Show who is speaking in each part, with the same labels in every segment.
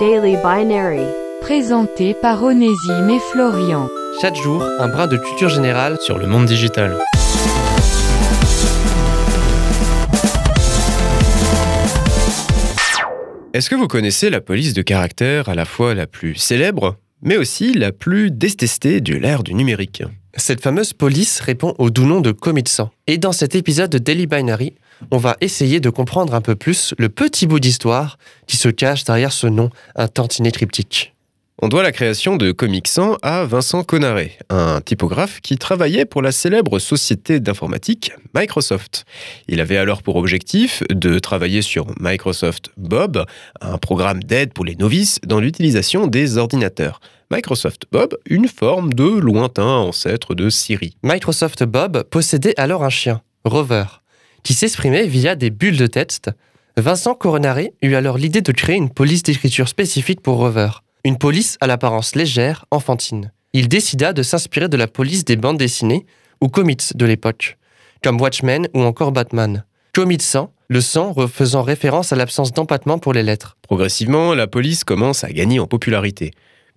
Speaker 1: Daily Binary.
Speaker 2: Présenté par Onésime et Florian.
Speaker 3: Chaque jour, un brin de culture générale sur le monde digital.
Speaker 4: Est-ce que vous connaissez la police de caractère à la fois la plus célèbre, mais aussi la plus détestée de l'ère du numérique?
Speaker 3: Cette fameuse police répond au doux nom de Comitsan. Et dans cet épisode de Daily Binary, on va essayer de comprendre un peu plus le petit bout d'histoire qui se cache derrière ce nom un tantinet cryptique.
Speaker 4: On doit la création de Comic Sans à Vincent Conaré, un typographe qui travaillait pour la célèbre société d'informatique Microsoft. Il avait alors pour objectif de travailler sur Microsoft Bob, un programme d'aide pour les novices dans l'utilisation des ordinateurs. Microsoft Bob, une forme de lointain ancêtre de Siri.
Speaker 3: Microsoft Bob possédait alors un chien, Rover, qui s'exprimait via des bulles de texte. Vincent Coronaré eut alors l'idée de créer une police d'écriture spécifique pour Rover. Une police à l'apparence légère, enfantine. Il décida de s'inspirer de la police des bandes dessinées ou comics de l'époque, comme Watchmen ou encore Batman. Comics sang, le sang faisant référence à l'absence d'empattement pour les lettres.
Speaker 4: Progressivement, la police commence à gagner en popularité.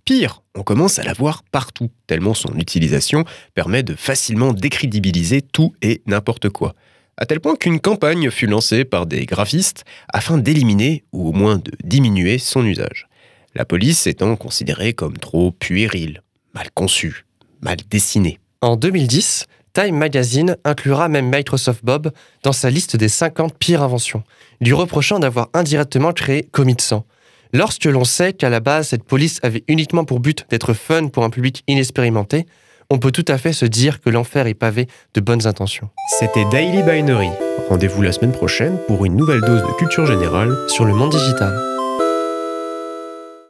Speaker 4: Pire, on commence à la voir partout, tellement son utilisation permet de facilement décrédibiliser tout et n'importe quoi. À tel point qu'une campagne fut lancée par des graphistes afin d'éliminer ou au moins de diminuer son usage la police étant considérée comme trop puérile, mal conçue, mal dessinée.
Speaker 3: En 2010, Time Magazine inclura même Microsoft Bob dans sa liste des 50 pires inventions, lui reprochant d'avoir indirectement créé Commit 100. Lorsque l'on sait qu'à la base cette police avait uniquement pour but d'être fun pour un public inexpérimenté, on peut tout à fait se dire que l'enfer est pavé de bonnes intentions.
Speaker 4: C'était Daily Binary. Rendez-vous la semaine prochaine pour une nouvelle dose de culture générale
Speaker 3: sur le monde digital.